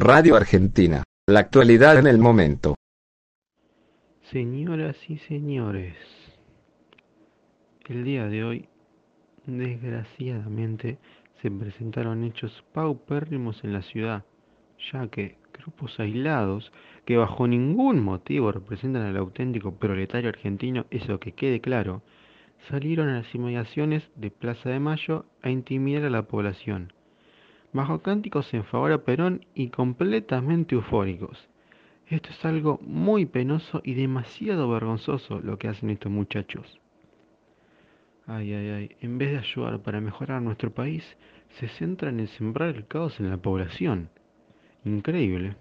Radio Argentina. La actualidad en el momento. Señoras y señores, el día de hoy, desgraciadamente, se presentaron hechos paupérrimos en la ciudad, ya que grupos aislados, que bajo ningún motivo representan al auténtico proletario argentino, eso que quede claro, salieron a las inmediaciones de Plaza de Mayo a intimidar a la población, bajo cánticos en favor a Perón y completamente eufóricos. Esto es algo muy penoso y demasiado vergonzoso lo que hacen estos muchachos. Ay, ay, ay, en vez de ayudar para mejorar nuestro país, se centran en sembrar el caos en la población. Increíble.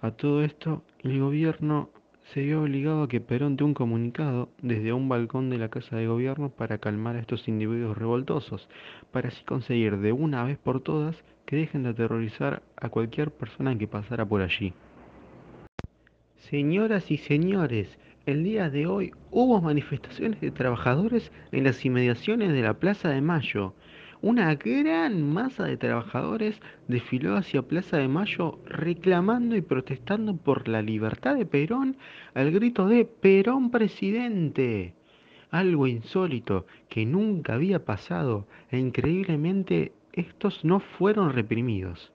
A todo esto, el gobierno se vio obligado a que Perón dé un comunicado desde un balcón de la Casa de Gobierno para calmar a estos individuos revoltosos, para así conseguir de una vez por todas que dejen de aterrorizar a cualquier persona que pasara por allí. Señoras y señores, el día de hoy hubo manifestaciones de trabajadores en las inmediaciones de la Plaza de Mayo. Una gran masa de trabajadores desfiló hacia Plaza de Mayo reclamando y protestando por la libertad de Perón al grito de Perón presidente. Algo insólito que nunca había pasado e increíblemente estos no fueron reprimidos.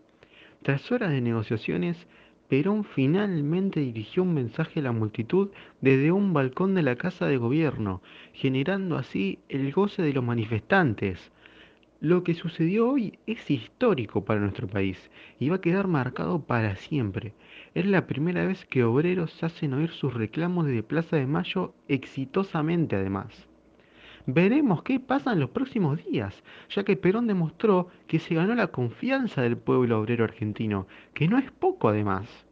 Tras horas de negociaciones, Perón finalmente dirigió un mensaje a la multitud desde un balcón de la Casa de Gobierno, generando así el goce de los manifestantes. Lo que sucedió hoy es histórico para nuestro país y va a quedar marcado para siempre. Es la primera vez que obreros hacen oír sus reclamos desde Plaza de Mayo exitosamente además. Veremos qué pasa en los próximos días, ya que Perón demostró que se ganó la confianza del pueblo obrero argentino, que no es poco además.